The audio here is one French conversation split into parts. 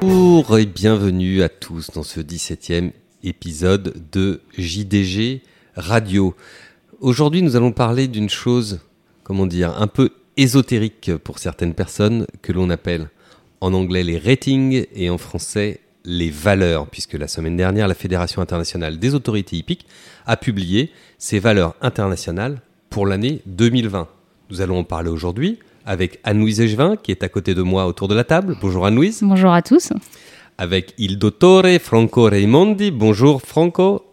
Bonjour et bienvenue à tous dans ce 17e épisode de JDG Radio. Aujourd'hui, nous allons parler d'une chose, comment dire, un peu ésotérique pour certaines personnes que l'on appelle en anglais les ratings et en français les valeurs, puisque la semaine dernière, la Fédération internationale des autorités hippiques a publié ses valeurs internationales pour l'année 2020. Nous allons en parler aujourd'hui avec Anne-Louise Echevin, qui est à côté de moi autour de la table. Bonjour Anne-Louise. Bonjour à tous. Avec il dottore Franco Raimondi. Bonjour Franco.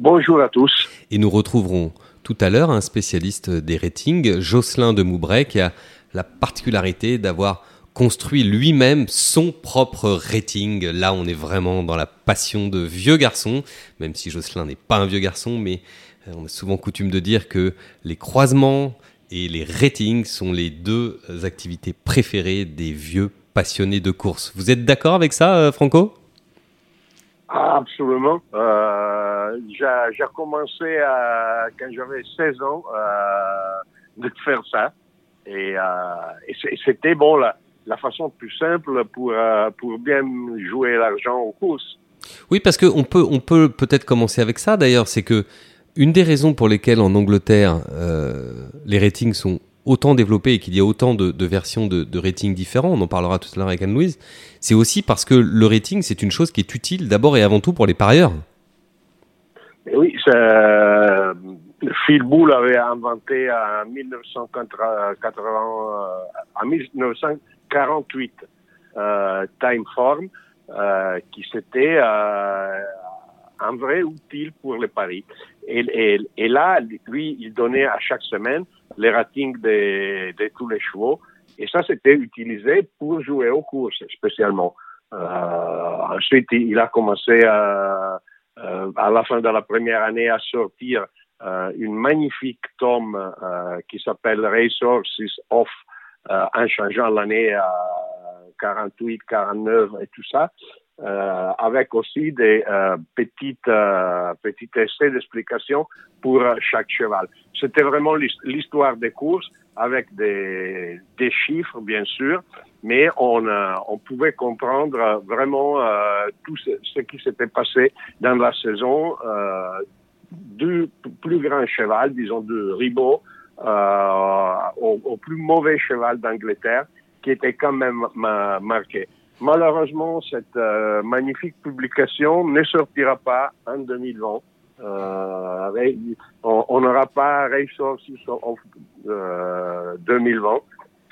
Bonjour à tous. Et nous retrouverons tout à l'heure un spécialiste des ratings, Jocelyn de Moubray, qui a la particularité d'avoir construit lui-même son propre rating. Là, on est vraiment dans la passion de vieux garçon, même si Jocelyn n'est pas un vieux garçon, mais euh, on a souvent coutume de dire que les croisements et les ratings sont les deux activités préférées des vieux passionnés de course. Vous êtes d'accord avec ça, euh, Franco? Absolument. Euh, j'ai commencé à, quand j'avais 16 ans de faire ça. Et, et c'était bon, là la façon plus simple pour, euh, pour bien jouer l'argent aux courses. Oui, parce qu'on peut on peut peut-être commencer avec ça d'ailleurs, c'est que une des raisons pour lesquelles en Angleterre euh, les ratings sont autant développés et qu'il y a autant de, versions de, ratings différents, on en parlera tout à l'heure avec Anne-Louise, c'est aussi parce que le rating c'est une chose qui est utile d'abord et avant tout pour les parieurs. oui, ça, Phil Bull avait inventé en 1980, en 1900 48 euh, Timeform, euh, qui c'était euh, un vrai outil pour les paris. Et, là, lui, il donnait à chaque semaine les ratings de, de tous les chevaux. Et ça, c'était utilisé pour jouer aux courses spécialement. Euh, ensuite, il a commencé à, euh, à la fin de la première année à sortir euh, une magnifique tome euh, qui s'appelle Racehorses of euh, en changeant l'année à 48, 49 et tout ça, euh, avec aussi des euh, petites, euh, petits essais d'explication pour chaque cheval. C'était vraiment l'histoire des courses avec des, des chiffres, bien sûr, mais on, euh, on pouvait comprendre vraiment euh, tout ce, qui s'était passé dans la saison du plus grand cheval, disons de Ribot, euh, au, au, plus mauvais cheval d'Angleterre, qui était quand même marqué. Malheureusement, cette euh, magnifique publication ne sortira pas en 2020. Euh, on n'aura pas Racehorse en euh, 2020,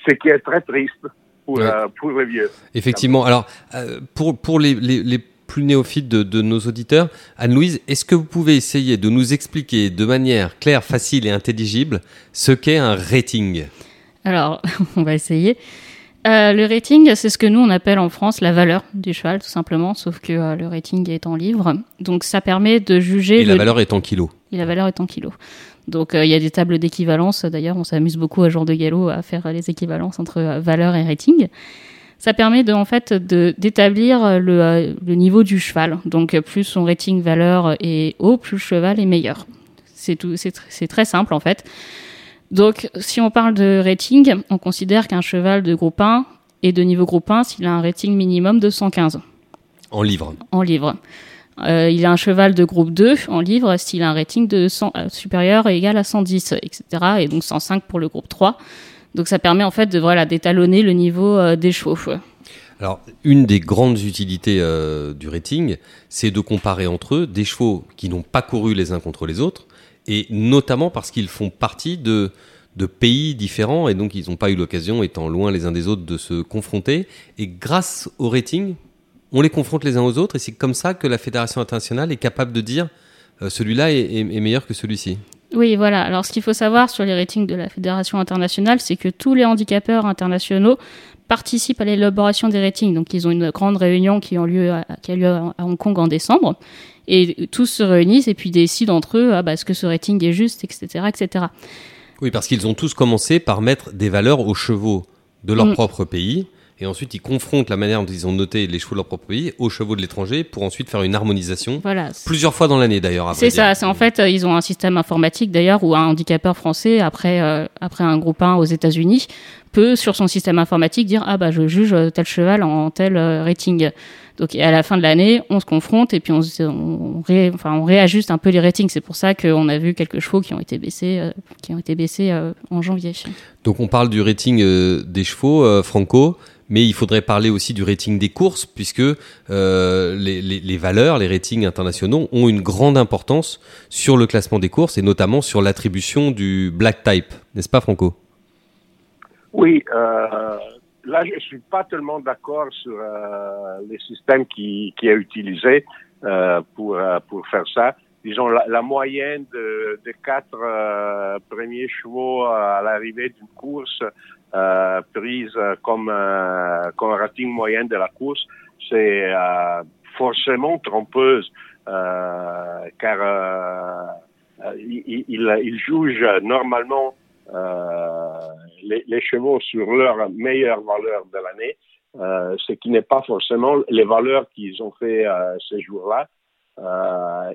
ce qui est très triste pour, ouais. euh, pour les vieux. Effectivement. Alors, euh, pour, pour les, les, les plus néophytes de, de nos auditeurs, Anne-Louise, est-ce que vous pouvez essayer de nous expliquer de manière claire, facile et intelligible ce qu'est un rating? Alors, on va essayer. Euh, le rating, c'est ce que nous on appelle en France la valeur du cheval, tout simplement, sauf que euh, le rating est en livres. Donc ça permet de juger. Et la valeur est en kilos. Et la valeur est en kilos. Donc euh, il y a des tables d'équivalence. D'ailleurs, on s'amuse beaucoup à jour de galop à faire les équivalences entre valeur et rating. Ça permet de, en fait d'établir le, le, niveau du cheval. Donc plus son rating valeur est haut, plus le cheval est meilleur. C'est tout. C'est tr très simple en fait. Donc, si on parle de rating, on considère qu'un cheval de groupe 1 est de niveau groupe 1 s'il a un rating minimum de 115. En livres. En livres. Euh, il a un cheval de groupe 2 en livres s'il a un rating de 100, euh, supérieur et égal à 110, etc. Et donc 105 pour le groupe 3. Donc ça permet en fait de voilà d'étalonner le niveau euh, des chevaux. Alors, une des grandes utilités euh, du rating, c'est de comparer entre eux des chevaux qui n'ont pas couru les uns contre les autres, et notamment parce qu'ils font partie de, de pays différents et donc ils n'ont pas eu l'occasion, étant loin les uns des autres, de se confronter. Et grâce au rating, on les confronte les uns aux autres et c'est comme ça que la Fédération internationale est capable de dire euh, celui-là est, meilleur que celui-ci. Oui, voilà. Alors ce qu'il faut savoir sur les ratings de la Fédération internationale, c'est que tous les handicapeurs internationaux participent à l'élaboration des ratings. Donc ils ont une grande réunion qui a lieu à Hong Kong en décembre. Et tous se réunissent et puis décident entre eux ah bah, est-ce que ce rating est juste, etc. etc. Oui, parce qu'ils ont tous commencé par mettre des valeurs aux chevaux de leur mmh. propre pays. Et ensuite, ils confrontent la manière dont ils ont noté les chevaux de leur propre pays aux chevaux de l'étranger pour ensuite faire une harmonisation. Voilà. Plusieurs fois dans l'année d'ailleurs. C'est ça. C'est en fait, ils ont un système informatique d'ailleurs où un handicapeur français après euh, après un groupe 1 aux États-Unis peut sur son système informatique dire ah bah je juge tel cheval en tel rating. Donc à la fin de l'année, on se confronte et puis on, on, enfin, on réajuste un peu les ratings. C'est pour ça qu'on a vu quelques chevaux qui ont été baissés, qui ont été baissés en janvier. Donc on parle du rating des chevaux, Franco mais il faudrait parler aussi du rating des courses, puisque euh, les, les, les, valeurs, les ratings internationaux ont une grande importance sur le classement des courses et notamment sur l'attribution du black type, n'est-ce pas Franco? Oui, euh, là je suis pas tellement d'accord sur euh, les systèmes qui, qui est utilisé euh, pour, euh, pour faire ça. Disons, la, la moyenne de, de quatre euh, premiers chevaux à l'arrivée d'une course euh, prise comme, euh, comme rating moyen de la course, c'est forcément trompeuse, car il, il, il, juge normalement les, les, chevaux sur leur meilleure valeur de l'année, ce qui n'est pas forcément les valeurs qu'ils ont fait ces jours-là.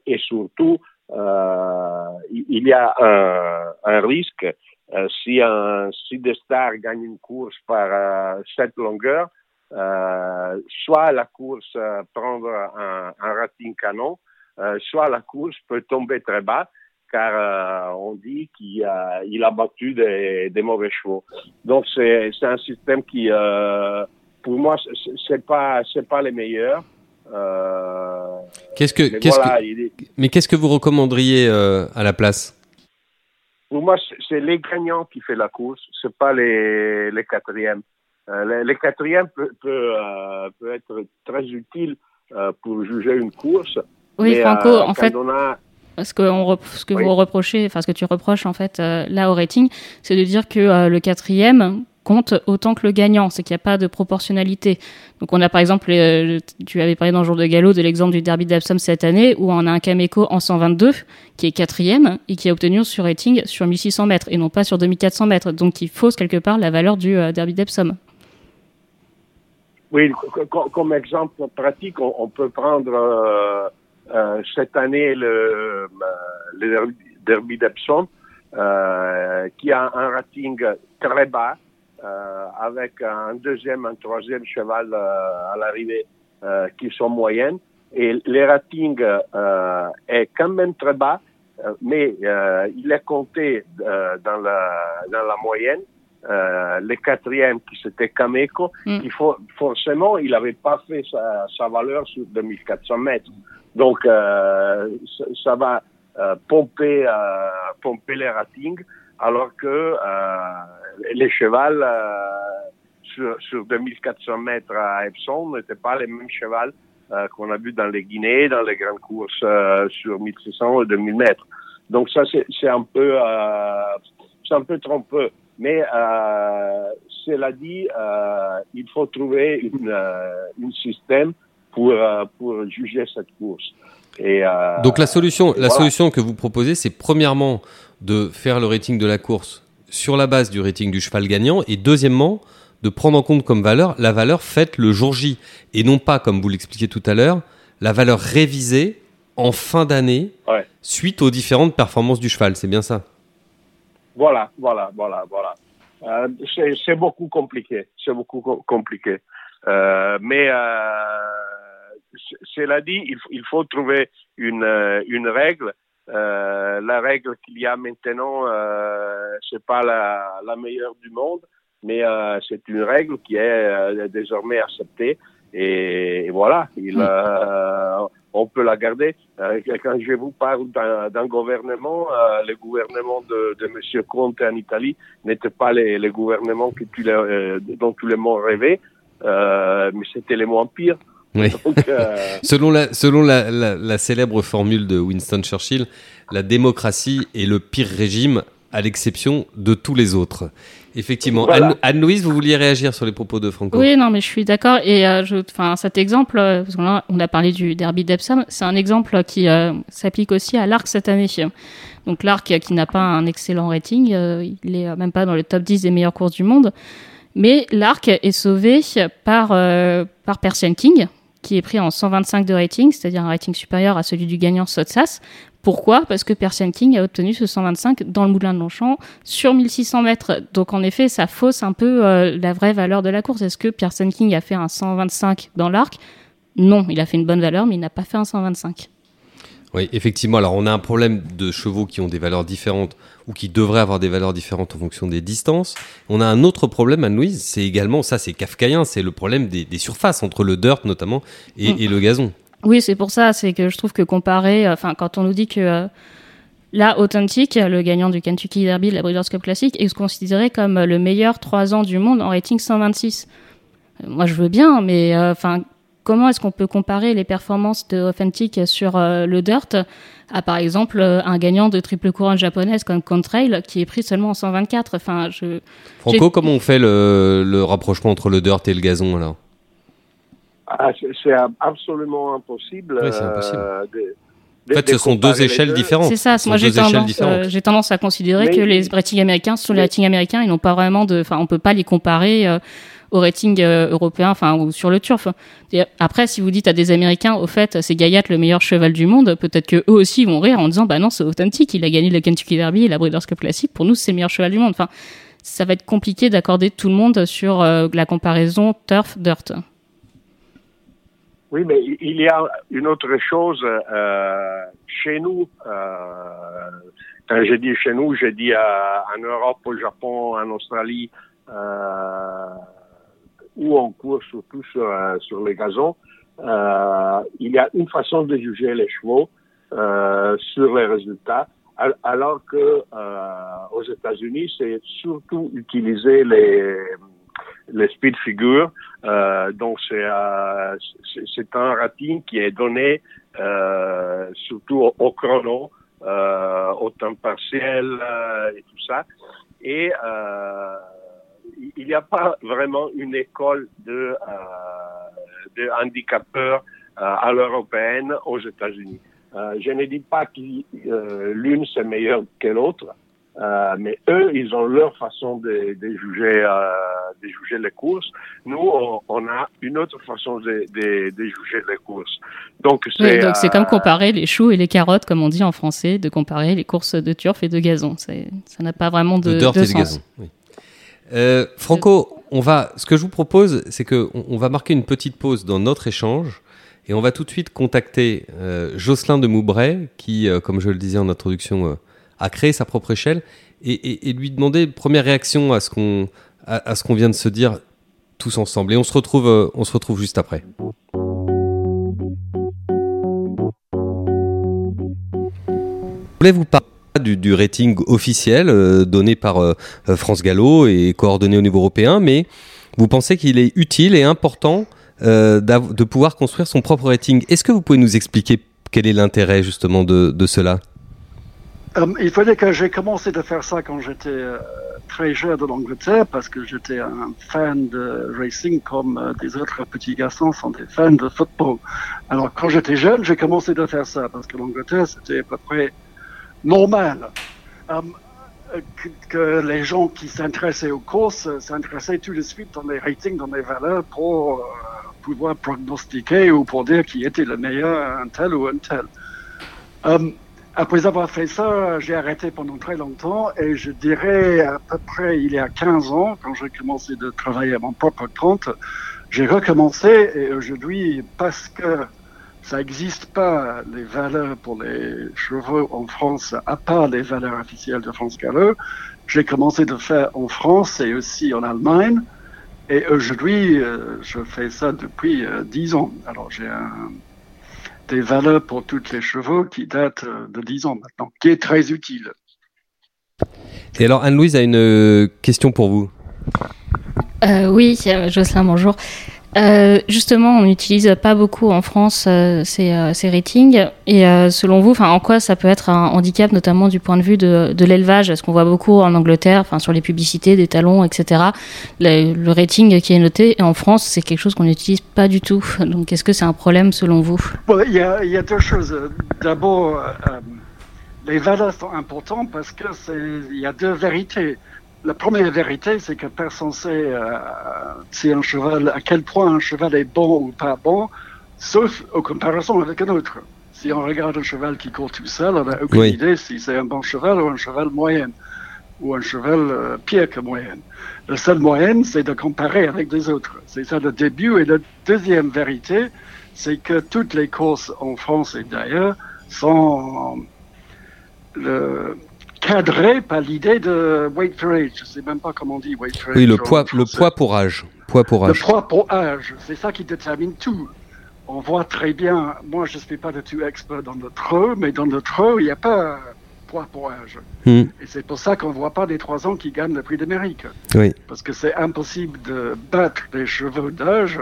et surtout, il y a un, un risque euh, si un si des stars gagne une course par euh, cette longueur, euh, soit la course euh, prendre un, un, rating canon, euh, soit la course peut tomber très bas, car on dit qu'il a, il a battu des, des mauvais chevaux. Donc c'est c'est un système qui, pour moi, c'est pas c'est pas les meilleurs. qu'est-ce que, qu'est-ce voilà, que, mais qu'est-ce que vous recommanderiez à la place? Pour moi, c'est les gagnants qui font la course, c'est pas les, les quatrièmes. Euh, les, les, quatrièmes peut, peut, euh, peut, être très utile euh, pour juger une course. Oui, mais, Franco, euh, en fait. A... Ce que, on, ce que oui. vous reprochez, enfin ce que tu reproches en fait euh, là au rating, c'est de dire que euh, le quatrième compte autant que le gagnant, c'est qu'il n'y a pas de proportionnalité. Donc on a par exemple, euh, tu avais parlé dans le jour de galop de l'exemple du derby d'Absom cette année, où on a un Cameco en 122 qui est quatrième et qui a obtenu sur rating sur 1600 mètres et non pas sur 2400 mètres, donc qui fausse quelque part la valeur du derby d'Epsom. Oui, comme exemple pratique, on peut prendre euh, euh, cette année le, le derby d'Epsom, qui a un rating très bas, euh, avec un deuxième, un troisième cheval euh, à l'arrivée euh, qui sont moyennes. Et le rating est quand même très bas, mais il est compté dans, la, dans la moyenne. Euh, le quatrième qui c'était Cameco, mm. qui faut, forcément il n'avait pas fait sa, sa, valeur sur 2400 mètres. Donc euh, ça, va euh, pomper, pomper les ratings alors que euh, les chevals euh, sur, sur 2400 mètres à Epsom n'étaient pas les mêmes chevals euh, qu'on a vu dans les Guinées, dans les grandes courses sur 1600 et 2000 mètres. Donc ça, c'est un peu, c'est un peu trompeux. Mais euh, cela dit, euh, il faut trouver une, euh, un système pour, pour juger cette course. Et, Donc la solution, la voilà. solution que vous proposez, c'est premièrement de faire le rating de la course sur la base du rating du cheval gagnant et deuxièmement de prendre en compte comme valeur la valeur faite le jour J et non pas comme vous l'expliquiez tout à l'heure la valeur révisée en fin d'année ouais. suite aux différentes performances du cheval c'est bien ça? Voilà voilà voilà voilà euh, c'est beaucoup compliqué c'est beaucoup co compliqué euh, mais euh, cela dit il, il, faut trouver une, une règle euh, la règle qu'il y a maintenant, euh, c'est pas la, la, meilleure du monde, mais euh, c'est une règle qui est euh, désormais acceptée. Et, et voilà, il, mm. on peut la garder. Euh, quand je vous parle d'un gouvernement, le gouvernement de, de Monsieur Conte en Italie n'était pas que tu les, dont tout le monde rêvait, mais c'était les moins pires. Oui. Donc, euh... selon la, selon la, la, la, célèbre formule de Winston Churchill, la démocratie est le pire régime à l'exception de tous les autres. Effectivement. Voilà. Anne-Louise, vous vouliez réagir sur les propos de Franco? Oui, non, mais je suis d'accord. Et euh, je, cet exemple, euh, parce qu'on a, on a parlé du derby d'Epsom, c'est un exemple qui euh, s'applique aussi à l'Arc cette année. Donc l'Arc qui n'a pas un excellent rating, euh, il est même pas dans le top 10 des meilleures courses du monde. Mais l'Arc est sauvé par, euh, par Persian King, qui est pris en 125 de rating, c'est-à-dire un rating supérieur à celui du gagnant Sotsas, Pourquoi? Parce que Persian King a obtenu ce 125 dans le Moulin de Longchamp sur 1600 mètres. Donc en effet, ça fausse un peu euh, la vraie valeur de la course. Est-ce que Persian King a fait un 125 dans l'arc? Non, il a fait une bonne valeur, mais il n'a pas fait un 125. Oui, effectivement. Alors, on a un problème de chevaux qui ont des valeurs différentes ou qui devraient avoir des valeurs différentes en fonction des distances. On a un autre problème, Anne-Louise, c'est également, ça c'est kafkaïen, c'est le problème des, surfaces, entre le dirt notamment et, mm. le gazon. Oui, c'est pour ça, c'est que je trouve que comparé, enfin, quand on nous dit que euh, là, Authentic, le gagnant du Kentucky Derby de la Breeders' Cup Classic, est considéré comme le meilleur 3 ans du monde en rating 126. Euh, moi, je veux bien, mais euh, enfin, comment est-ce qu'on peut comparer les performances de Authentic sur euh, le dirt à par exemple euh, un gagnant de triple couronne japonaise comme Contrail qui est pris seulement en 124 enfin je Franco comment on fait le, rapprochement entre le dirt et le gazon alors? Ah, c'est absolument impossible. Oui, c'est impossible. Euh, en fait, ce sont deux échelles différentes. C'est ça. Moi, j'ai tendance, j'ai tendance à considérer que les ratings américains sont les ratings américains. Ils n'ont pas vraiment de, enfin, on peut pas les comparer au rating euh, européen, enfin ou sur le turf. après, si vous dites à des Américains, au fait, c'est Gaillac le meilleur cheval du monde, peut-être que eux aussi vont rire en disant, bah non, c'est authentique, il a gagné le Kentucky Derby et la Breeders' Cup Classic. Pour nous, c'est le meilleur cheval du monde. Enfin, ça va être compliqué d'accorder tout le monde sur euh, la comparaison turf-dirt. Oui, mais il y a une autre chose. Euh, chez nous, quand j'ai dit chez nous, j'ai dit en Europe, au Japon, en Australie, ou en cours, surtout sur, euh, sur les gazons, euh, il y a une façon de juger les chevaux euh, sur les résultats, alors que euh, aux États-Unis, c'est surtout utiliser les les speed figures. Euh, donc c'est euh, c'est un rating qui est donné surtout au, au chrono, au temps partiel et tout ça. Et il n'y a pas vraiment une école de, euh, de handicapeurs euh, à l'européenne aux États-Unis. Euh, je ne dis pas que euh, l'une c'est meilleure que l'autre, euh, mais eux, ils ont leur façon de, de juger, euh, de juger les courses. Nous, on, on, a une autre façon de, de, de juger les courses. Donc, c'est oui, c'est comme comparer les choux et les carottes, comme on dit en français, de comparer les courses de turf et de gazon. Ça n'a pas vraiment de, de, de, de sens. Gazon, oui. Euh, Franco, on va, ce que je vous propose, c'est qu'on on va marquer une petite pause dans notre échange et on va tout de suite contacter euh, Jocelyn de Moubray, qui, euh, comme je le disais en introduction, a créé sa propre échelle, et, et, et, lui demander première réaction à ce qu'on à, à, ce qu'on vient de se dire tous ensemble. Et on se retrouve, on se retrouve juste après. Voulez-vous parler du, rating officiel euh, donné par euh, euh, France Gallo et coordonné au niveau européen, mais vous pensez qu'il est utile et important de pouvoir construire son propre rating. Est-ce que vous pouvez nous expliquer quel est l'intérêt justement de, cela? Il dire que j'ai commencé à faire ça quand j'étais très jeune en Angleterre parce que j'étais un fan de racing comme des autres petits garçons sont des fans de football. Alors quand j'étais jeune, j'ai commencé à faire ça parce que l'Angleterre c'était à peu près normal. Euh, que, les gens qui s'intéressaient aux courses s'intéressaient tout de suite dans les ratings, dans les valeurs pour euh, pouvoir prognostiquer ou pour dire qui était le meilleur, un tel ou un tel. Euh, après avoir fait ça, j'ai arrêté pendant très longtemps et je dirais à peu près il y a 15 ans, quand j'ai commencé de travailler à mon propre compte, j'ai recommencé et aujourd'hui, parce que ça n'existe pas les valeurs pour les chevaux en France, à part les valeurs officielles de France Gallo. J'ai commencé de faire en France et aussi en Allemagne. Et aujourd'hui, euh, je fais ça depuis euh, dix ans. Alors j'ai des valeurs pour tous les chevaux qui datent euh, de dix ans maintenant, qui est très utile. Et alors Anne-Louise a une question pour vous. oui, Jocelyn, bonjour. Euh, justement, on n'utilise pas beaucoup en France euh, ces, euh, ces, ratings. Et selon vous, en quoi ça peut être un handicap, notamment du point de vue de, l'élevage? Est-ce qu'on voit beaucoup en Angleterre, sur les publicités, des talons, etc. Le, rating qui est noté. Et en France, c'est quelque chose qu'on n'utilise pas du tout. Donc, est-ce que c'est un problème selon vous? Il y, a, y, a, deux choses. D'abord, les valeurs sont importantes parce que il y a deux vérités. La première vérité, c'est que personne sait euh, si un cheval, à quel point un cheval est bon ou pas bon, sauf en comparaison avec un autre. Si on regarde un cheval qui court tout seul, on n'a aucune Oui. idée si c'est un bon cheval ou un cheval moyen, ou un cheval euh, pire que moyen. La seule moyenne, c'est de comparer avec des autres. C'est ça le début. Et la deuxième vérité, c'est que toutes les courses en France et d'ailleurs sont le, cadrées par l'idée de weight for age. Je sais même pas comment on dit weight for age. Oui, le poids, le poids pour âge. Poids pour Le âge. poids pour âge, c'est ça qui détermine tout. On voit très bien, moi je ne suis pas du tout expert dans le trot, mais dans le trot, il n'y a pas poids pour âge. Hmm, Et c'est pour ça qu'on ne voit pas des trois ans qui gagnent le prix d'Amérique. Oui. Parce que c'est impossible de battre des chevaux d'âge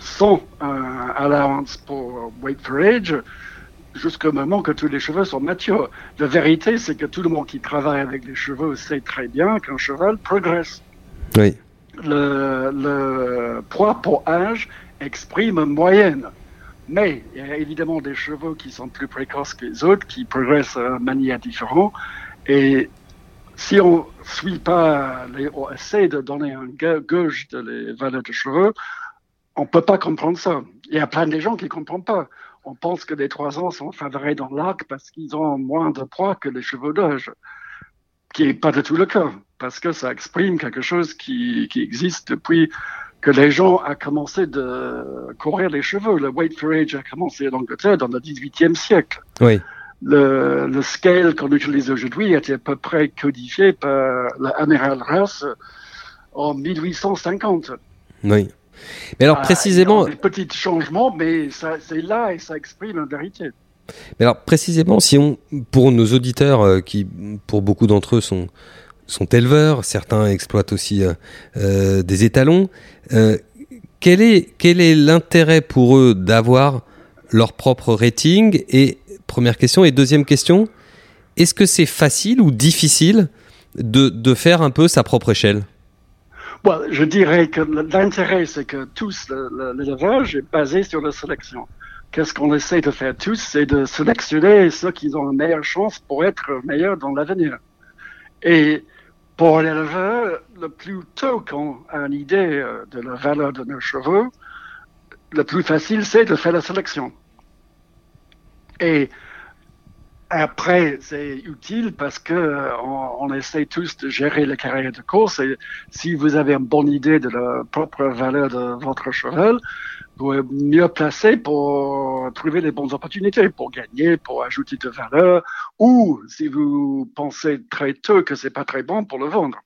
sans un allowance pour weight for age jusqu'au moment que tous les chevaux sont matures. La vérité, c'est que tout le monde qui travaille avec les chevaux sait très bien qu'un cheval progresse Oui. le, le poids pour âge exprime une moyenne. Mais il y a évidemment des chevaux qui sont plus précoces que les autres, qui progressent de manière différente. Et si on suit pas, les, on essaie de donner un ga- gauge de les valeurs de chevaux, on ne peut pas comprendre ça. Il y a plein de gens qui ne comprennent pas. On pense que les trois ans sont favorisés dans l'arc parce qu'ils ont moins de poids que les chevaux d'âge, qui n'est pas du tout le cas, parce que ça exprime quelque chose qui, qui existe depuis que les gens ont commencé de courir les chevaux. Le weight for age a commencé en Angleterre dans le 18e siècle. Oui. Le, le scale qu'on utilise aujourd'hui a été à peu près codifié par l'amiral Ross en 1850. Oui. Mais alors Ah, précisément, des petits changements, mais c'est là et ça exprime la vérité. mais alors précisément, si on, pour nos auditeurs euh, qui, pour beaucoup d'entre eux, sont sont éleveurs, certains exploitent aussi euh, euh, des étalons. euh, quel est quel est l'intérêt pour eux d'avoir leur propre rating? Et première question et deuxième question, est-ce que c'est facile ou difficile de de faire un peu sa propre échelle? Je dirais que l'intérêt, c'est que tous, le- le- l'élevage est basé sur la sélection. Qu'est-ce qu'on essaie de faire tous, c'est de sélectionner ceux qui ont une meilleure chance pour être meilleurs dans l'avenir. Et pour l'éleveur, le plus tôt qu'on a une idée euh, de la valeur de nos chevaux, le plus facile, c'est de faire la sélection. Et après, c'est utile parce que euh, on, on essaie tous de gérer la carrière de course. Et si vous avez une bonne idée de la propre valeur de votre cheval, vous êtes mieux placé pour trouver les bonnes opportunités pour gagner, pour ajouter de valeur, ou si vous pensez très tôt que c'est pas très bon pour le vendre.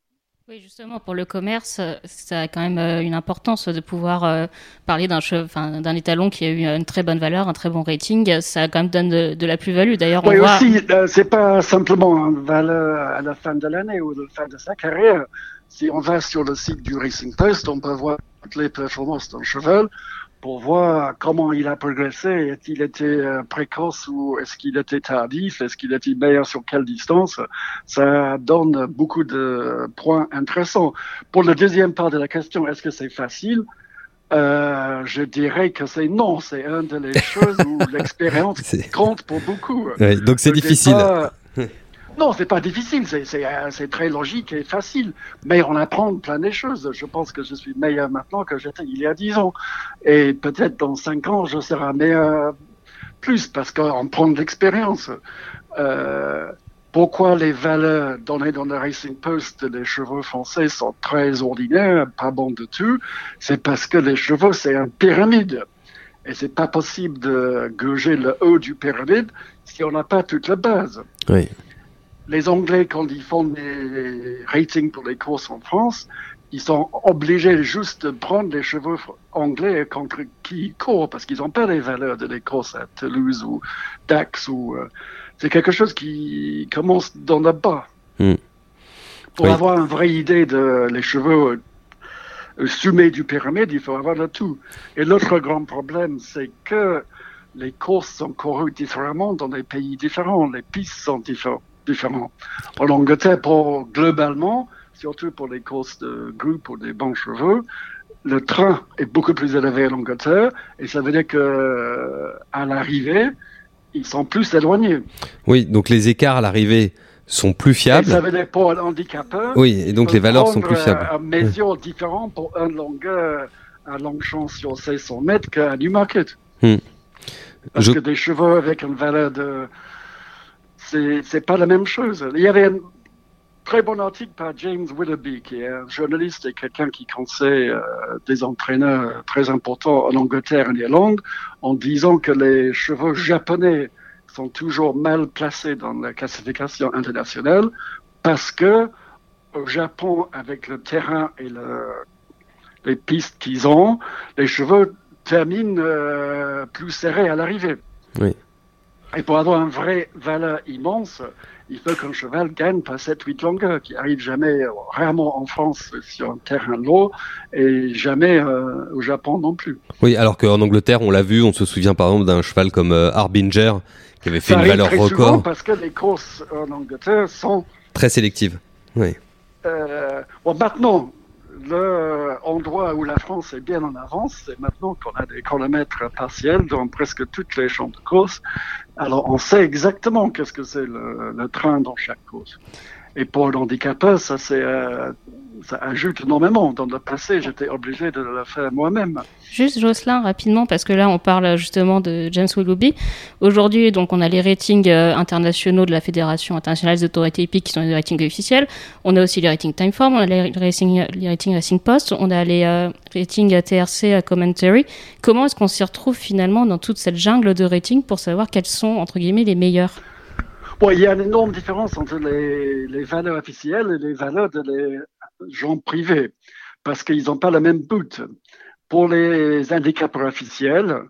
Oui, justement, pour le commerce, euh, ça a quand même euh, une importance de pouvoir euh, parler d'un enfin, d'un étalon qui a eu une très bonne valeur, un très bon rating. Ça quand même donne de, de la plus-value. D'ailleurs, on Oui, voit. aussi, c'est pas simplement une valeur à la fin de l'année ou à la fin de sa carrière. Si on va sur le site du Racing Post, on peut voir toutes les performances d'un cheval pour voir comment il a progressé. Est-il été euh, précoce ou est-ce qu'il était tardif? Est-ce qu'il était meilleur sur quelle distance? Ça donne beaucoup de points intéressants. Pour la deuxième part de la question, est-ce que c'est facile? Euh, je dirais que c'est non. C'est une de les choses où l'expérience compte pour beaucoup. Ouais, Donc c'est difficile. Non, c'est pas difficile, euh, c'est très logique et facile. Mais on apprend plein de choses. Je pense que je suis meilleur maintenant que j'étais il y a dix ans. Et peut-être dans cinq ans, je serai meilleur plus parce qu'on prend de l'expérience. Euh, pourquoi les valeurs données dans le Racing Post des chevaux français sont très ordinaires, pas bons de tout? C'est parce que les chevaux, c'est une pyramide. Et c'est pas possible de gauger le haut du pyramide si on n'a pas toute la base. Oui. Les Anglais, quand ils font des ratings pour les courses en France, ils sont obligés juste de prendre les chevaux anglais contre qui ils courent parce qu'ils n'ont pas les valeurs de les courses à Toulouse ou Dax ou euh, c'est quelque chose qui commence dans le bas. Hmm. Pour Oui. avoir une vraie idée de les chevaux euh, au sommet du pyramide, il faut avoir le tout. Et l'autre grand problème, c'est que les courses sont courues différemment dans des pays différents. Les pistes sont diffé- différentes. En Angleterre, pour, globalement, surtout pour les courses de groupe ou des bons chevaux, le train est beaucoup plus élevé en Angleterre et ça veut dire que euh, à l'arrivée, ils sont plus éloignés. Oui, donc les écarts à l'arrivée sont plus Et ça fiables. veut dire pour un handicapeur, Oui, et donc les valeurs sont plus fiables. euh, Un mesure différent pour un longueur, un long champ sur 600 mètres qu'un Newmarket. Parce Je- que des chevaux avec une valeur de... C'est pas la même chose. Il y avait un très bon article par James Willoughby, qui est un journaliste et quelqu'un qui conseille euh, des entraîneurs très importants en Angleterre et en Irlande, en disant que les chevaux japonais sont toujours mal placés dans la classification internationale parce que au Japon, avec le terrain et le, les pistes qu'ils ont, les chevaux terminent euh, plus serrés à l'arrivée. Oui. Et pour avoir une vraie valeur immense, il faut qu'un cheval gagne par 7-8 longueurs, qui arrive jamais, euh, rarement en France sur un terrain lourd, et jamais euh, au Japon non plus. Oui, alors qu'en Angleterre, on l'a vu, on se souvient par exemple d'un cheval comme euh, Harbinger, qui avait fait Ça une valeur très record, parce que les courses en Angleterre sont très sélective. Oui. Euh, bon, maintenant, le endroit où la France est bien en avance, c'est maintenant qu'on a des chronomètres partiels dans presque toutes les champs de course. Alors, on sait exactement qu'est-ce que c'est le, le train dans chaque course. Et pour l'handicapé, ça, c'est, euh, ça ajoute énormément. Dans le passé, j'étais obligé de le faire moi-même. Juste Jocelyn rapidement parce que là on parle justement de James Willoughby. Aujourd'hui donc on a les ratings euh, internationaux de la Fédération internationale des autorités hippiques qui sont les ratings officiels. On a aussi les ratings Timeform, on a les ratings, les ratings Racing Post, on a les euh, ratings TRC à Commentary. Comment est-ce qu'on s'y retrouve finalement dans toute cette jungle de ratings pour savoir quels sont entre guillemets les meilleurs? Bon, il y a une énorme différence entre les, les valeurs officielles et les valeurs de les gens privés, parce qu'ils n'ont pas le même but. Pour les indicateurs officiels,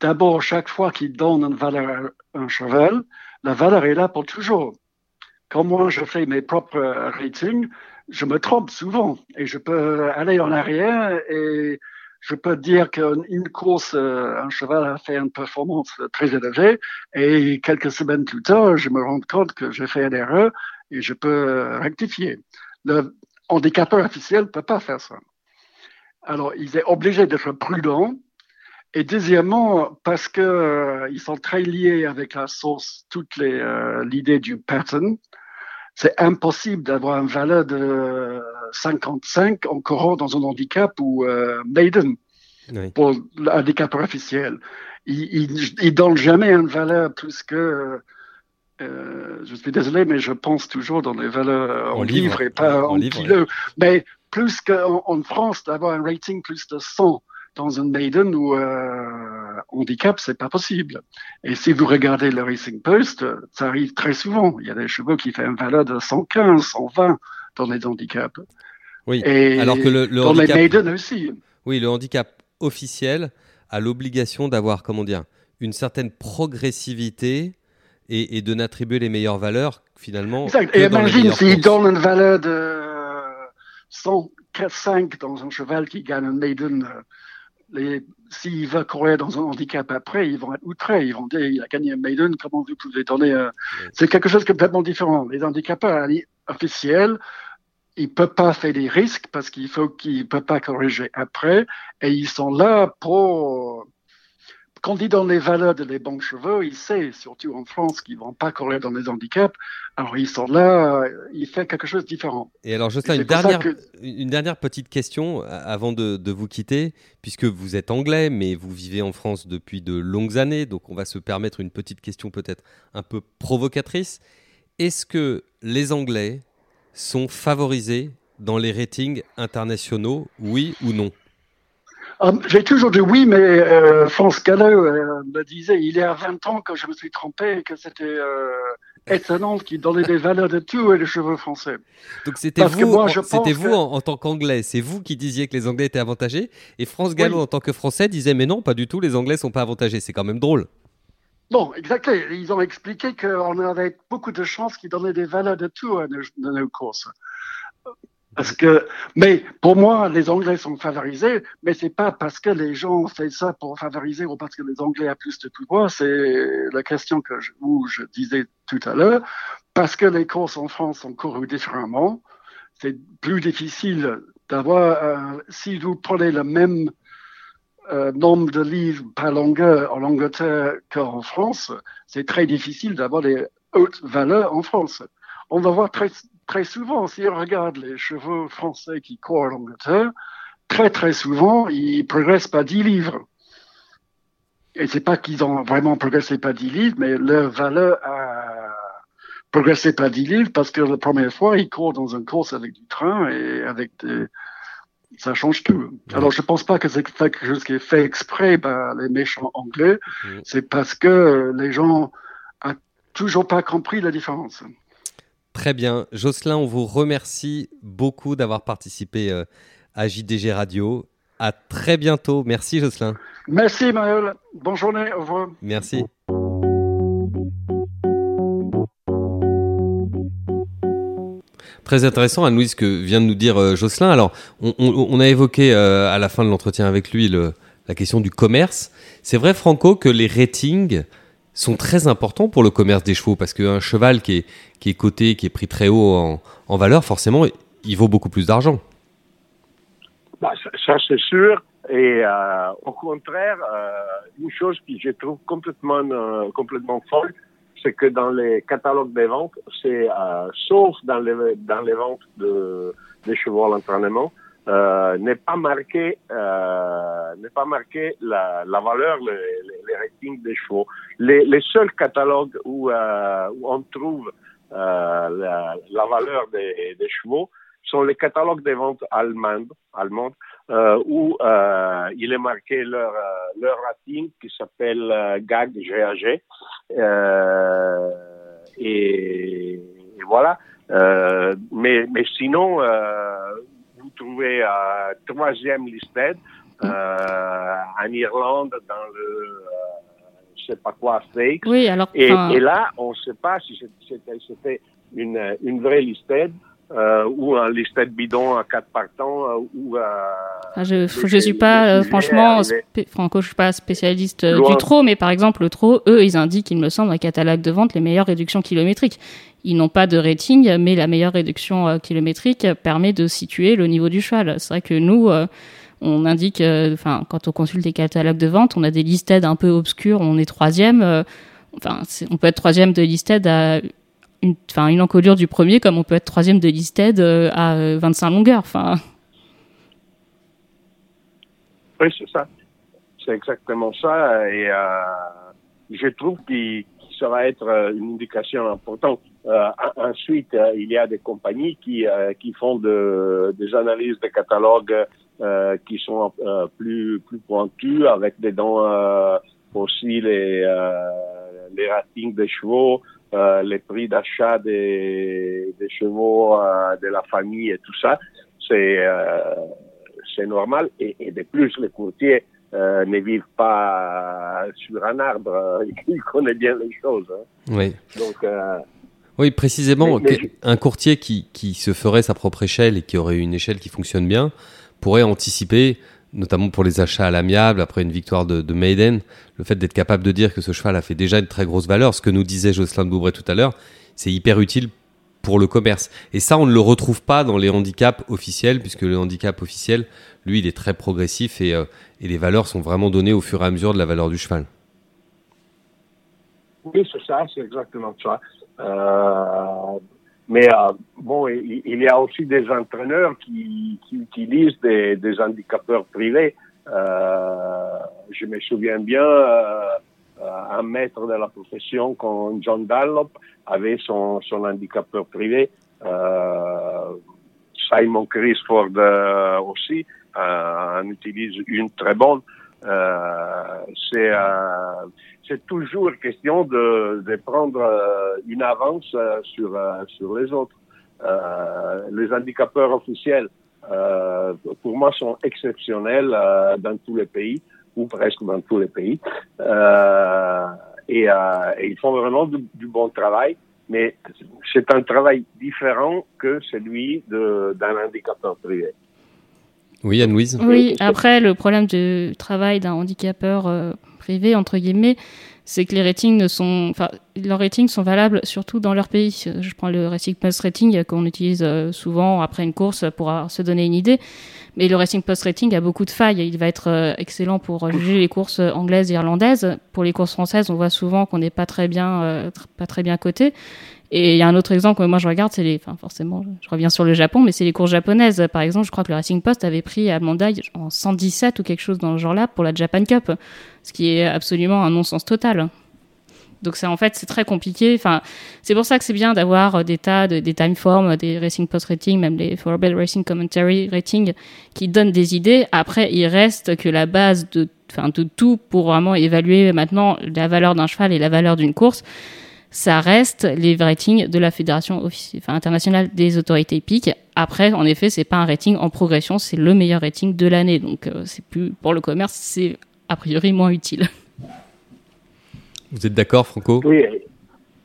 d'abord, chaque fois qu'ils donnent une valeur à un cheval, la valeur est là pour toujours. Quand moi, je fais mes propres ratings, je me trompe souvent et je peux aller en arrière et je peux dire qu'une course, euh, un cheval a fait une performance très élevée et quelques semaines plus tard, je me rends compte que j'ai fait une erreur et je peux rectifier. Handicapeur officiel ne peut pas faire ça. Alors, il est obligé d'être prudent. Et deuxièmement, parce que euh, ils sont très liés avec la source, toute les, euh, l'idée du pattern, c'est impossible d'avoir une valeur de 55 en courant dans un handicap ou euh, maiden Oui. pour l'handicapeur officiel. Il, il, il donne jamais une valeur plus que euh, je suis désolé, mais je pense toujours dans les valeurs en, En livres livres. et pas En en, kilos. Mais plus qu'en en France, d'avoir un rating plus de 100 dans une maiden ou euh, handicap, c'est pas possible. Et si vous regardez le Racing Post, ça arrive très souvent. Il y a des chevaux qui font une valeur de 115, 120 dans les handicaps. Oui. Et Alors que le, le dans handicap, les maiden aussi. oui, le handicap officiel a l'obligation d'avoir, comment dire, une certaine progressivité et, et de n'attribuer les meilleures valeurs finalement. Exact. Et imagine s'il donne une valeur de 105 dans un cheval qui gagne un maiden. euh, S'il va courir dans un handicap après, ils vont être outrés. Ils vont dire il a gagné un maiden, comment vous pouvez donner. un- C'est quelque chose de complètement différent. Les handicapeurs officiels, ils ne peuvent pas faire des risques parce qu'il faut qu'ils ne peuvent pas corriger après. Et ils sont là pour. Quand ils donnent les valeurs de les bons chevaux, ils savent, surtout en France, qu'ils ne vont pas courir dans les handicaps. Alors ils sont là, euh, ils font quelque chose de différent. Et alors, C'est une dernière, que- une dernière petite question euh, avant de, de vous quitter, puisque vous êtes anglais, mais vous vivez en France depuis de longues années, donc on va se permettre une petite question peut-être un peu provocatrice. Est-ce que les Anglais sont favorisés dans les ratings internationaux, oui ou non? Euh, J'ai toujours dit oui, mais euh, France Gallo euh, me disait il y a 20 ans que je me suis trompé et que c'était euh, étonnant qu'il donnait des valeurs de tout et les cheveux français. Donc c'était vous, c'était vous que- en, en tant qu'anglais, c'est vous qui disiez que les Anglais étaient avantagés, et France Gallo Oui. en tant que Français disait mais non, pas du tout, les Anglais sont pas avantagés. C'est quand même drôle. Bon, exactement. Ils ont expliqué qu'on avait beaucoup de chances qu'ils donnaient des valeurs de tout à nos, de nos courses. Parce que, mais pour moi, les Anglais sont favorisés, mais c'est pas parce que les gens font ça pour favoriser ou parce que les Anglais plus de pouvoir. C'est la question que je, où je disais tout à l'heure. Parce que les courses en France sont courues différemment, c'est plus difficile d'avoir. euh, si vous prenez le même euh, nombre de livres par longueur en Angleterre qu'en France, c'est très difficile d'avoir des hautes valeurs en France. On va voir très, très souvent, si on regarde les chevaux français qui courent en Angleterre, très très souvent, ils progressent pas 10 livres. et c'est pas qu'ils ont vraiment progressé par 10 livres, mais leur valeur a progressé par 10 livres parce que la première fois, ils courent dans une course avec du train et avec des, ça change tout. Alors, je pense pas que c'est quelque chose qui est fait exprès par les méchants anglais. C'est parce que les gens ont toujours pas compris la différence. Très bien. Jocelyn, on vous remercie beaucoup d'avoir participé euh, à JDG Radio. À très bientôt. Merci, Jocelyn. Merci, Maël. Bonne journée. Au revoir. Merci. Très intéressant, Anne-Louise, que vient de nous dire euh, Jocelyn. Alors, on, a évoqué euh, à la fin de l'entretien avec lui la question du commerce. C'est vrai, Franco, que les ratings sont très importants pour le commerce des chevaux, parce qu'un cheval qui est, qui est coté, qui est pris très haut en, valeur, forcément, il vaut beaucoup plus d'argent. Bah, ça, c'est sûr. Et euh, au contraire, une chose que je trouve complètement, complètement folle, c'est que dans les catalogues des ventes, c'est euh, sauf dans les dans les ventes de des chevaux à l'entraînement, euh, n'est pas marqué euh, n'est pas marqué la, la valeur, les, ratings des chevaux. Les, seuls catalogues où, euh, où on trouve euh, la, valeur des, chevaux sont les catalogues des ventes allemandes, allemandes euh, où euh, il est marqué leur, euh, leur rating qui s'appelle euh, GAG, GAG. Euh, et, et, voilà. Euh, mais, mais sinon, trouvez à troisième listed en Irlande dans le je sais pas quoi fake. Oui, alors. Et, et là, on ne sait pas si c'était une, une vraie listed euh, ou un listet de bidon à quatre partants euh, ou ah, je je suis pas euh, franchement Franco je suis pas spécialiste du trot mais par exemple le trot eux ils indiquent il me semble un catalogue de vente les meilleures réductions kilométriques. Ils n'ont pas de rating mais la meilleure réduction kilométrique permet de situer le niveau du cheval. C'est vrai que nous on indique enfin quand on consulte les catalogues de vente on a des listed un peu obscurs on est troisième enfin on peut être troisième de listed à une, une encolure du premier comme on peut être troisième de listed euh, à 25 euh, longueurs. Enfin. Oui, c'est ça. C'est exactement ça. Et euh, je trouve qu'il sera être une indication importante. Ensuite, il y a des compagnies qui, qui font de, des analyses de catalogues qui sont plus, plus pointues avec des dons aussi les, les ratings des chevaux, euh, les prix d'achat des, des, chevaux euh, de la famille et tout ça, c'est euh, c'est normal. Et, et, de plus, les courtiers ne vivent pas sur un arbre, ils connaissent bien les choses. Hein. Oui. Donc, oui, précisément, un courtier qui, qui se ferait sa propre échelle et qui aurait une échelle qui fonctionne bien pourrait anticiper notamment pour les achats à l'amiable, après une victoire de, de, Maiden, le fait d'être capable de dire que ce cheval a fait déjà une très grosse valeur, ce que nous disait Jocelyn de Boubray tout à l'heure, c'est hyper utile pour le commerce. Et ça, on ne le retrouve pas dans les handicaps officiels, puisque le handicap officiel, lui, il est très progressif et, euh, et les valeurs sont vraiment données au fur et à mesure de la valeur du cheval. Oui, c'est ça, c'est exactement ça. Euh, mais euh, bon, il, il, y a aussi des entraîneurs qui, qui utilisent des, des, handicapeurs privés. Euh, je me souviens bien, euh, un maître de la profession comme John Dunlop avait son, son handicapeur privé. Euh, Simon Crisford euh, aussi euh, en utilise une très bonne. C'est c'est toujours question de, de prendre euh, une avance euh, sur, euh, sur les autres. les handicapeurs officiels, pour moi, sont exceptionnels dans tous les pays, ou presque dans tous les pays. Et, et, ils font vraiment du, bon travail mais c'est un travail différent que celui d'un handicapeur privé. Oui, Anne-Louise Oui, après, le problème du travail d'un handicapeur privé, entre guillemets, c'est que les ratings ne sont, enfin, leurs ratings sont valables surtout dans leur pays. Je prends le Racing Post Rating qu'on utilise euh, souvent après une course pour se donner une idée. Mais le Racing Post Rating a beaucoup de failles. Il va être euh, excellent pour juger les courses anglaises et irlandaises. Pour les courses françaises, on voit souvent qu'on n'est pas très bien, euh, pas très bien coté. Et il y a un autre exemple que moi je regarde, c'est les, enfin forcément, je reviens sur le Japon, mais c'est les courses japonaises. Par exemple, je crois que le Racing Post avait pris à Mandai en 117 ou quelque chose dans le genre-là pour la Japan Cup, ce qui est absolument un non-sens total. Donc c'est en fait c'est très compliqué. Enfin c'est pour ça que c'est bien d'avoir des tas de, des timeforms, des Racing Post Rating, même les Forbel Racing Commentary Rating qui donnent des idées. Après il reste que la base de enfin de tout pour vraiment évaluer maintenant la valeur d'un cheval et la valeur d'une course ça reste les ratings de la fédération enfin, internationale des autorités hippiques. Après, en effet, c'est pas un rating en progression, c'est le meilleur rating de l'année. Donc, euh, c'est plus pour le commerce, c'est a priori moins utile. Vous êtes d'accord, Franco? Oui,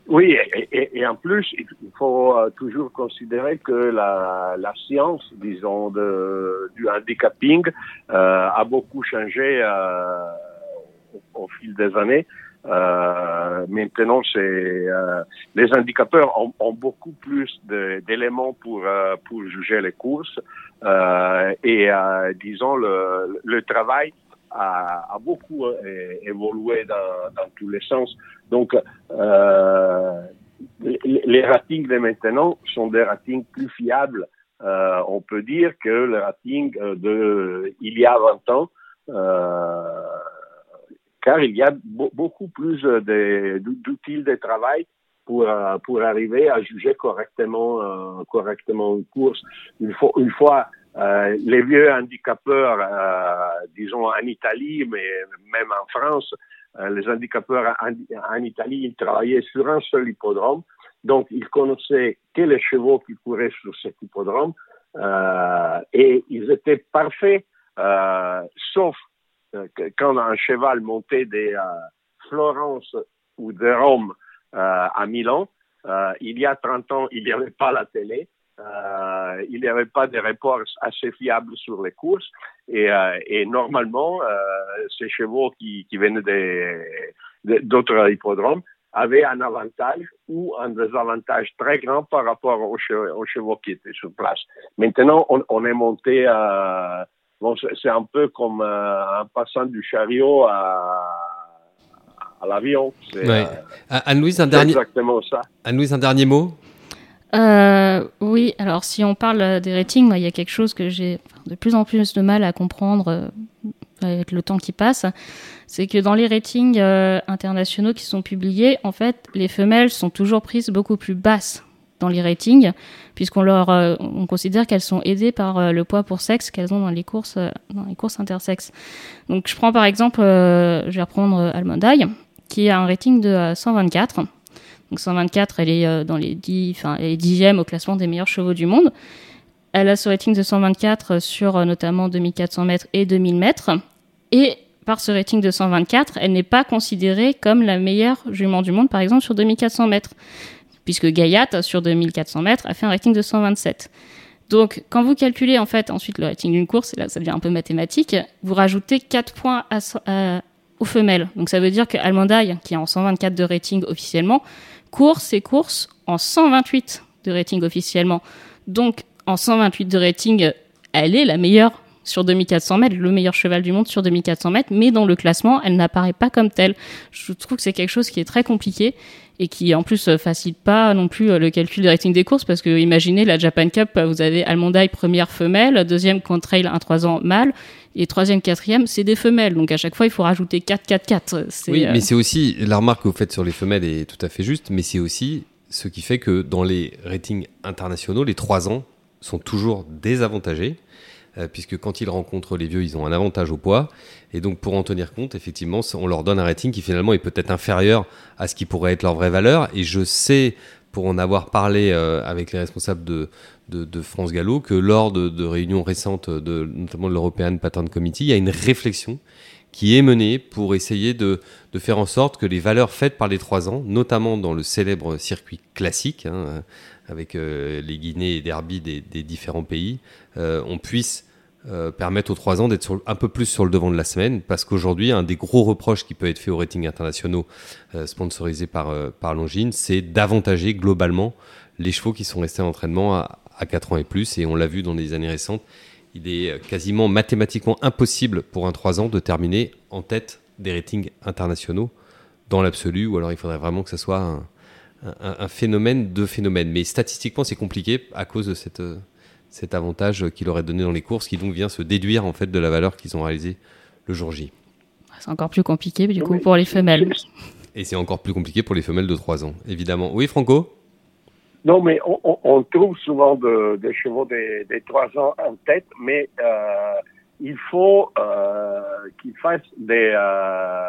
oui et, en plus, il faut euh, toujours considérer que la, la science, disons, de, du handicapping euh, a beaucoup changé euh, au, au, fil des années. Euh, maintenant, c'est euh, les handicapeurs ont, ont beaucoup plus d'éléments pour euh, pour juger les courses et disons le, le travail a, a beaucoup évolué dans, dans, tous les sens. Donc les ratings de maintenant sont des ratings plus fiables. on peut dire que le rating de il y a 20 ans car il y a beaucoup plus euh, d'outils de travail pour, euh, pour arriver à juger correctement, euh, correctement une course. Une fois, les vieux handicapeurs, disons en Italie, mais même en France, les handicapeurs en, en, Italie, ils travaillaient sur un seul hippodrome. Donc, ils connaissaient que les chevaux qui couraient sur cet hippodrome et ils étaient parfaits, sauf quand un cheval montait des euh, Florence ou de Rome euh, à Milan, il y a 30 ans, il n'y avait pas la télé. Euh, il n'y avait pas de reports assez fiables sur les courses et, euh, normalement euh, ces chevaux qui, venaient d'autres hippodromes avaient un avantage ou un désavantage très grand par rapport aux chevaux, aux chevaux qui étaient sur place. Maintenant, on, on est monté à Bon, c'est un peu comme euh, un passant du chariot à, à l'avion. Ouais. Euh, Anne-Louise, un dernier. Exactement ça. Anne-Louise, un dernier mot? Euh, oui, alors si on parle des ratings, il y a quelque chose que j'ai de plus en plus de mal à comprendre euh, avec le temps qui passe, c'est que dans les ratings euh, internationaux qui sont publiés, en fait, les femelles sont toujours prises beaucoup plus basses dans les ratings, puisqu'on leur, euh, on considère qu'elles sont aidées par euh, le poids pour sexe qu'elles ont dans les courses, euh, dans les courses intersexes. Donc, je prends par exemple, je vais reprendre Almondai, qui a un rating de 124. Donc 124, elle est dans les 10, enfin, elle est dixième au classement des meilleurs chevaux du monde. Elle a ce rating de 124 sur notamment 2400 mètres et 2000 mètres. Et par ce rating de 124, elle n'est pas considérée comme la meilleure jument du monde, par exemple, sur 2400 mètres puisque Gayat, sur 2400 mètres, a fait un rating de 127. Donc, quand vous calculez en fait ensuite le rating d'une course, et là ça devient un peu mathématique, vous rajoutez 4 points aux femelles. Donc ça veut dire que Almondai, qui est en 124 de rating officiellement, court ses courses en 128 de rating officiellement. Donc, en 128 de rating, elle est la meilleure sur 2400 mètres, le meilleur cheval du monde sur 2400 mètres, mais dans le classement, elle n'apparaît pas comme telle. Je trouve que c'est quelque chose qui est très compliqué et qui en plus euh, facilite pas non plus euh, le calcul du rating des courses parce que imaginez la Japan Cup, vous avez Almondai première femelle, deuxième Contrail 1 3 ans mâle et troisième, quatrième, c'est des femelles. Donc à chaque fois, il faut rajouter 4, 4, 4. Oui, mais c'est aussi, la remarque que vous faites sur les femelles est tout à fait juste, mais c'est aussi ce qui fait que dans les ratings internationaux, les 3 ans sont toujours désavantagés. Euh, puisque quand ils rencontrent les vieux, ils ont un avantage au poids. Et donc, pour en tenir compte, effectivement, on leur donne un rating qui finalement est peut-être inférieur à ce qui pourrait être leur vraie valeur. Et je sais, pour en avoir parlé euh, avec les responsables de, France Gallo, que lors de, réunions récentes, de, notamment de l'European Pattern Committee, il y a une réflexion qui est menée pour essayer de, de, faire en sorte que les valeurs faites par les trois ans, notamment dans le célèbre circuit classique, hein, avec euh, les Guinées et Derby des, différents pays, euh, on puisse euh, permettre aux trois ans d'être un peu plus sur le devant de la semaine, parce qu'aujourd'hui, un des gros reproches qui peut être fait aux ratings internationaux sponsorisés par, par Longines, c'est d'avantager globalement les chevaux qui sont restés en entraînement à, à 4 ans et plus, et on l'a vu dans les années récentes, il est quasiment mathématiquement impossible pour un 3 ans de terminer en tête des ratings internationaux dans l'absolu, ou alors il faudrait vraiment que ce soit un, phénomène de phénomène. Mais statistiquement, c'est compliqué à cause de cette, cet avantage qu'il aurait donné dans les courses, qui donc vient se déduire en fait de la valeur qu'ils ont réalisée le jour J. C'est encore plus compliqué du coup pour les femelles. Et c'est encore plus compliqué pour les femelles de 3 ans, évidemment. Oui, Franco? Non, mais on, trouve souvent des chevaux des, des 3 ans en tête, mais euh, il faut euh, qu'ils fassent des, euh,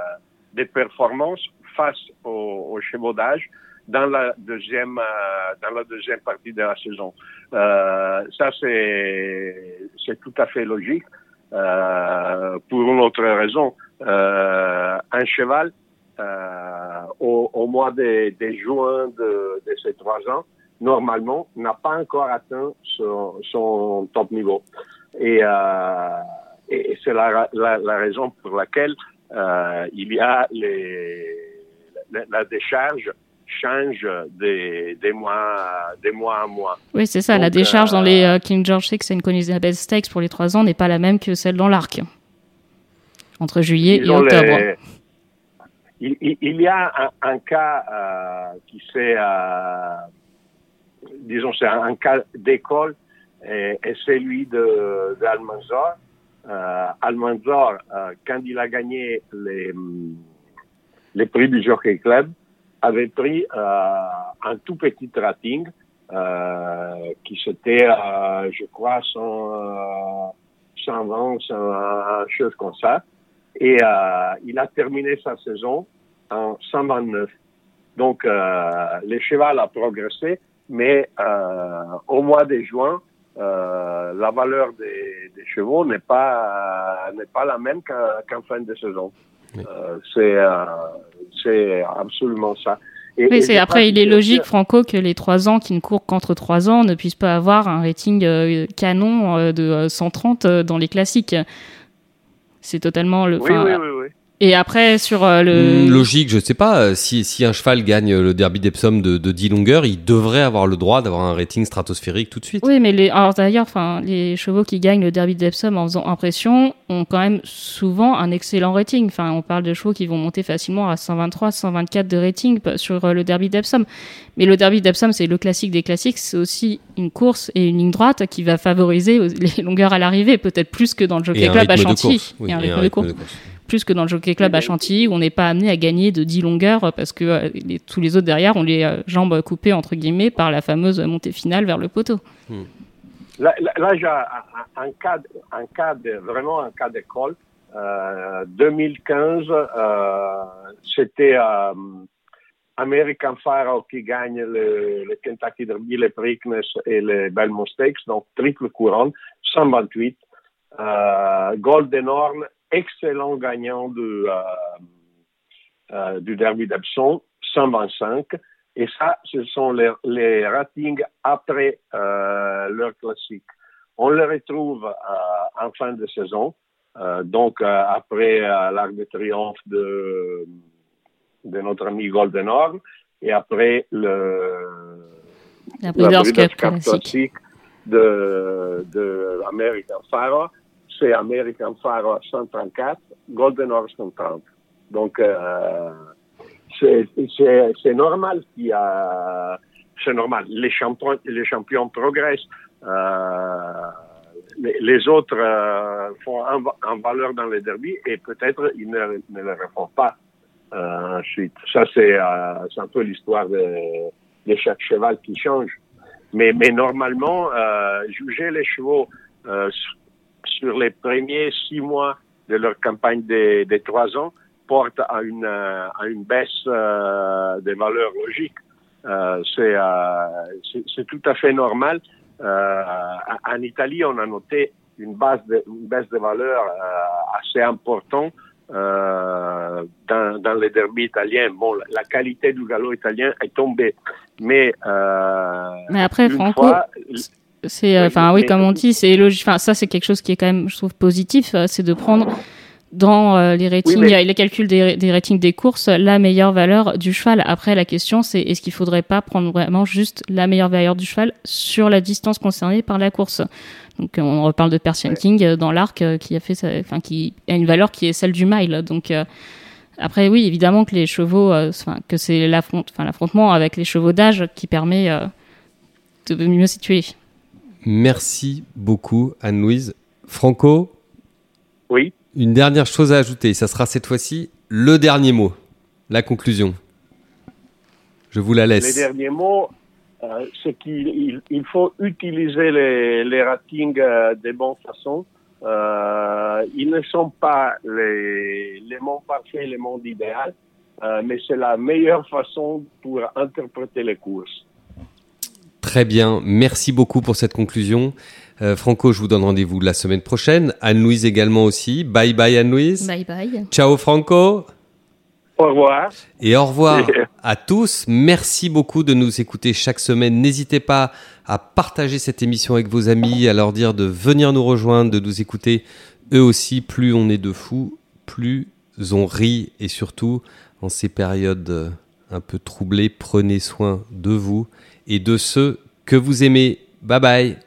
des performances face aux, chevaux d'âge dans la deuxième euh, dans la deuxième partie de la saison. Euh, ça c'est c'est tout à fait logique euh, pour une autre raison. Euh, un cheval euh, au, au, mois de, de juin de, de, ces trois ans normalement n'a pas encore atteint son, son top niveau et, euh, et c'est la, la, la, raison pour laquelle il y a les, la décharge change des, des, mois, des mois à mois. Oui, c'est ça. la décharge dans les euh, King George VI et Elizabeth Stakes pour les trois ans n'est pas la même que celle dans l'Arc, entre juillet et octobre. Il, il, y a un, un cas euh, qui c'est, euh, disons, c'est un, cas d'école et, et celui de, de Almanzor. Euh, Almanzor, euh, quand il a gagné les, les prix du Jockey Club, avait pris euh, un tout petit rating euh, qui c'était, euh, je crois, 100, 120, 100, chose comme ça. Et il a terminé sa saison en 129. Donc, le cheval a progressé, mais au mois de juin, euh, la valeur des, des chevaux n'est pas n'est pas la même qu'en fin de saison. Euh, c'est c'est absolument ça. Et, oui, c'est après, il est logique, Franco, que les 3 ans qui ne courent qu'entre 3 ans ne puissent pas avoir un rating euh, canon de 130 dans les classiques. C'est totalement le. Oui. Et après, sur euh, le. Hmm, logique, je sais pas. Euh, si, si un cheval gagne le derby d'Epsom de, de 10 longueurs, il devrait avoir le droit d'avoir un rating stratosphérique tout de suite. Oui, mais les, alors d'ailleurs, enfin, les chevaux qui gagnent le derby d'Epsom en faisant impression ont quand même souvent un excellent rating. Enfin, on parle de chevaux qui vont monter facilement à 123, 124 de rating sur euh, le derby d'Epsom. Mais le derby d'Epsom, c'est le classique des classiques. C'est aussi une course et une ligne droite qui va favoriser les longueurs à l'arrivée, peut-être plus que dans le Jockey Club à Chantilly. Oui, et un rythme, de course plus que dans le Jockey Club à Chantilly où on n'est pas amené à gagner de 10 longueurs parce que euh, tous les autres derrière ont les euh, jambes coupées entre guillemets par la fameuse montée finale vers le poteau. Hmm. Là, là, j'ai un, cas, un cas de, vraiment un cas d'école. Euh, 2015, euh, c'était euh, American Pharaoh qui gagne le, le, Kentucky Derby, le Preakness et le Belmont Stakes, donc triple couronne, 128. Euh, Golden Horn excellent gagnant de, euh, euh, du derby d'Epsom, 125. Et ça, ce sont les, les ratings après euh, leur classique. On les retrouve en fin de saison, donc après l'Arc de Triomphe de, de notre ami Golden Horn et après le la Breeders' Cup classique de, de American c'est American Pharaoh 134, Golden Horse 130. Donc, euh, c'est normal qu'il y a... C'est normal. Les champions, les champions progressent. Euh, les, autres euh, font un, valeur dans les derbies et peut-être ils ne, ne le refont pas ensuite. Ça, c'est un peu l'histoire de, de, chaque cheval qui change. Mais, mais normalement, juger les chevaux sur les premiers six mois de leur campagne des, des trois ans porte à une, à une baisse euh, des valeurs logiques. Euh, c'est c'est tout à fait normal. Euh, en Italie, on a noté une, base de, une baisse de valeurs euh, assez importante euh, dans, dans les derbys italiens. Bon, la, la, qualité du galop italien est tombée, mais euh, mais après Franco, fois, c'est, euh, enfin, oui, comme on dit, c'est logique. Enfin, ça, c'est quelque chose qui est quand même, je trouve, positif. Euh, c'est de prendre dans euh, les ratings, oui, mais... les calculs des, des, ratings des courses, la meilleure valeur du cheval. Après, la question, c'est est-ce qu'il faudrait pas prendre vraiment juste la meilleure valeur du cheval sur la distance concernée par la course? Donc, on reparle de Persian ouais. King dans l'arc qui a fait, enfin, qui a une valeur qui est celle du mile. Donc, Après, oui, évidemment que les chevaux, euh, enfin, que c'est l'affrontement avec les chevaux d'âge qui permet euh, de mieux situer. Merci beaucoup, Anne-Louise. Franco, Oui. une dernière chose à ajouter. Ça sera cette fois-ci le dernier mot, la conclusion. Je vous la Les laisse. derniers mots, euh, c'est qu'il il- faut utiliser les, les ratings euh, de bonne façon. Euh, ils ne sont pas les, les mondes parfaits, les mondes idéaux, mais c'est la meilleure façon pour interpréter les courses. Très bien. Merci beaucoup pour cette conclusion. Euh, Franco, je vous donne rendez-vous la semaine prochaine. Anne-Louise également aussi. Bye bye Anne-Louise. Bye bye. Ciao Franco. Au revoir. Et au revoir à tous. Merci beaucoup de nous écouter chaque semaine. N'hésitez pas à partager cette émission avec vos amis, à leur dire de venir nous rejoindre, de nous écouter. Eux aussi, plus on est de fous, plus on rit. Et surtout, en ces périodes euh, un peu troublées, prenez soin de vous et de ceux que vous aimez. Bye bye.